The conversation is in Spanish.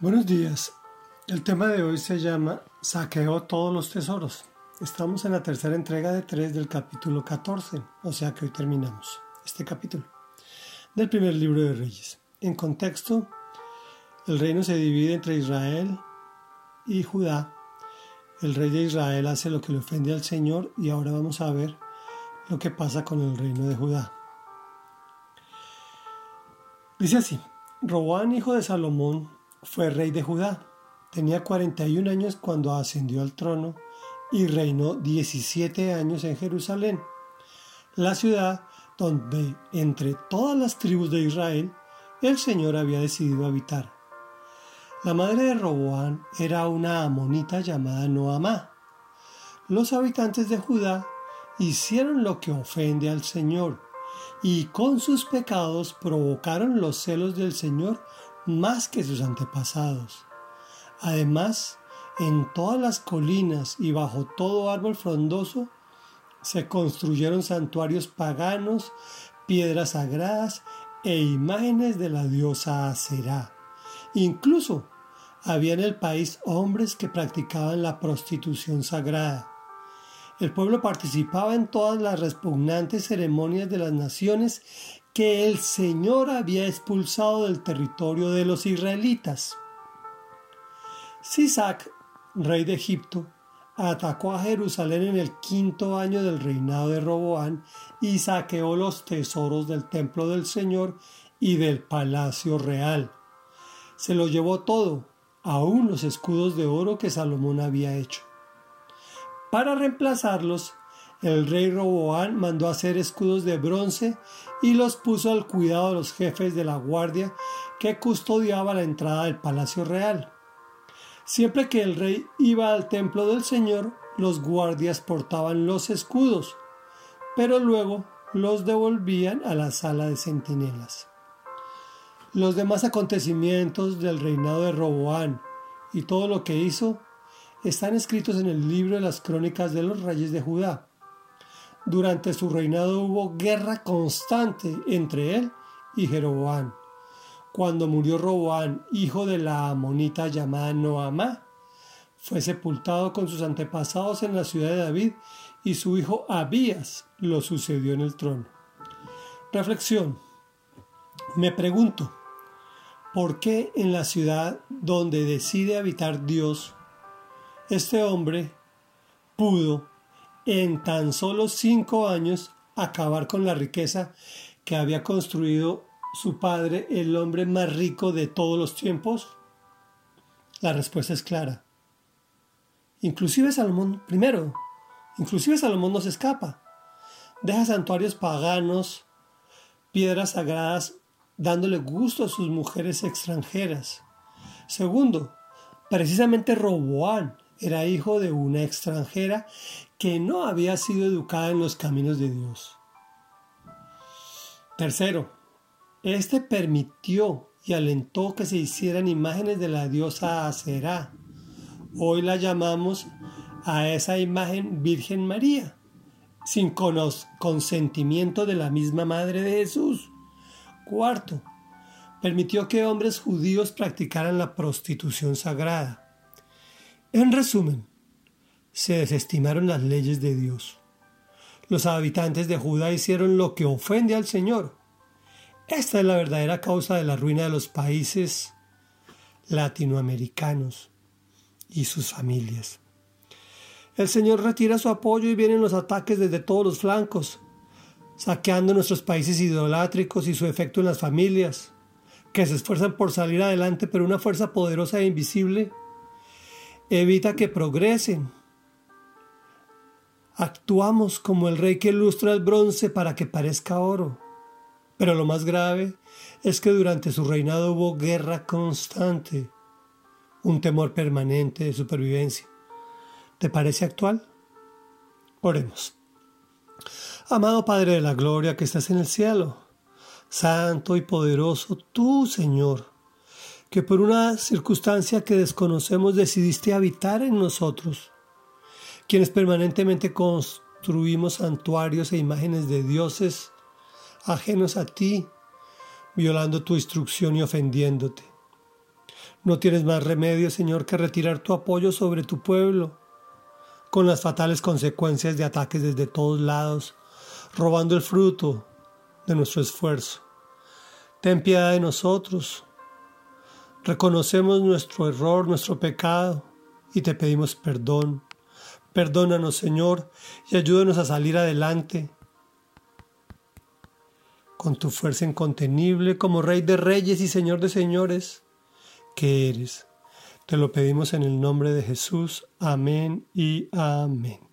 Buenos días. El tema de hoy se llama Saqueó todos los tesoros. Estamos en la tercera entrega de tres del capítulo 14, o sea que hoy terminamos este capítulo del primer libro de Reyes. En contexto, el reino se divide entre Israel y Judá. El rey de Israel hace lo que le ofende al Señor y ahora vamos a ver lo que pasa con el reino de Judá. Dice así, Robán, hijo de Salomón, fue rey de Judá. Tenía 41 años cuando ascendió al trono y reinó 17 años en Jerusalén, la ciudad donde entre todas las tribus de Israel el Señor había decidido habitar. La madre de Roboán era una amonita llamada Noamá. Los habitantes de Judá hicieron lo que ofende al Señor y con sus pecados provocaron los celos del Señor más que sus antepasados. Además, en todas las colinas y bajo todo árbol frondoso se construyeron santuarios paganos, piedras sagradas e imágenes de la diosa Aserá. Incluso había en el país hombres que practicaban la prostitución sagrada. El pueblo participaba en todas las repugnantes ceremonias de las naciones que el Señor había expulsado del territorio de los israelitas. Sisac, rey de Egipto, atacó a Jerusalén en el quinto año del reinado de Roboán y saqueó los tesoros del templo del Señor y del palacio real. Se lo llevó todo, aun los escudos de oro que Salomón había hecho. Para reemplazarlos, el rey Roboán mandó hacer escudos de bronce y los puso al cuidado de los jefes de la guardia que custodiaba la entrada del palacio real. Siempre que el rey iba al templo del Señor, los guardias portaban los escudos, pero luego los devolvían a la sala de centinelas. Los demás acontecimientos del reinado de Roboán y todo lo que hizo están escritos en el libro de las crónicas de los reyes de Judá. Durante su reinado hubo guerra constante entre él y Jeroboam. Cuando murió Roboán, hijo de la amonita llamada Noamá, fue sepultado con sus antepasados en la ciudad de David y su hijo Abías lo sucedió en el trono. Reflexión. Me pregunto, ¿por qué en la ciudad donde decide habitar Dios, este hombre pudo en tan solo cinco años acabar con la riqueza que había construido su padre, el hombre más rico de todos los tiempos? La respuesta es clara. Inclusive Salomón, primero, inclusive Salomón no se escapa. Deja santuarios paganos, piedras sagradas, dándole gusto a sus mujeres extranjeras. Segundo, precisamente Roboán era hijo de una extranjera que no había sido educada en los caminos de Dios. Tercero, este permitió y alentó que se hicieran imágenes de la diosa Aserá. Hoy la llamamos a esa imagen Virgen María, sin consentimiento de la misma Madre de Jesús. Cuarto, permitió que hombres judíos practicaran la prostitución sagrada. En resumen, se desestimaron las leyes de Dios. Los habitantes de Judá hicieron lo que ofende al Señor. Esta es la verdadera causa de la ruina de los países latinoamericanos y sus familias. El Señor retira su apoyo y vienen los ataques desde todos los flancos, saqueando nuestros países idolátricos y su efecto en las familias, que se esfuerzan por salir adelante, pero una fuerza poderosa e invisible evita que progresen. Actuamos como el rey que ilustra el bronce para que parezca oro. Pero lo más grave es que durante su reinado hubo guerra constante, un temor permanente de supervivencia. ¿Te parece actual? Oremos. Amado Padre de la Gloria que estás en el cielo, santo y poderoso tú, Señor, que por una circunstancia que desconocemos decidiste habitar en nosotros, quienes permanentemente construimos santuarios e imágenes de dioses ajenos a ti, violando tu instrucción y ofendiéndote. No tienes más remedio, Señor, que retirar tu apoyo sobre tu pueblo, con las fatales consecuencias de ataques desde todos lados, robando el fruto de nuestro esfuerzo. Ten piedad de nosotros. Reconocemos nuestro error, nuestro pecado, y te pedimos perdón. Perdónanos, Señor, y ayúdanos a salir adelante con tu fuerza incontenible como Rey de Reyes y Señor de Señores que eres. Te lo pedimos en el nombre de Jesús. Amén y amén.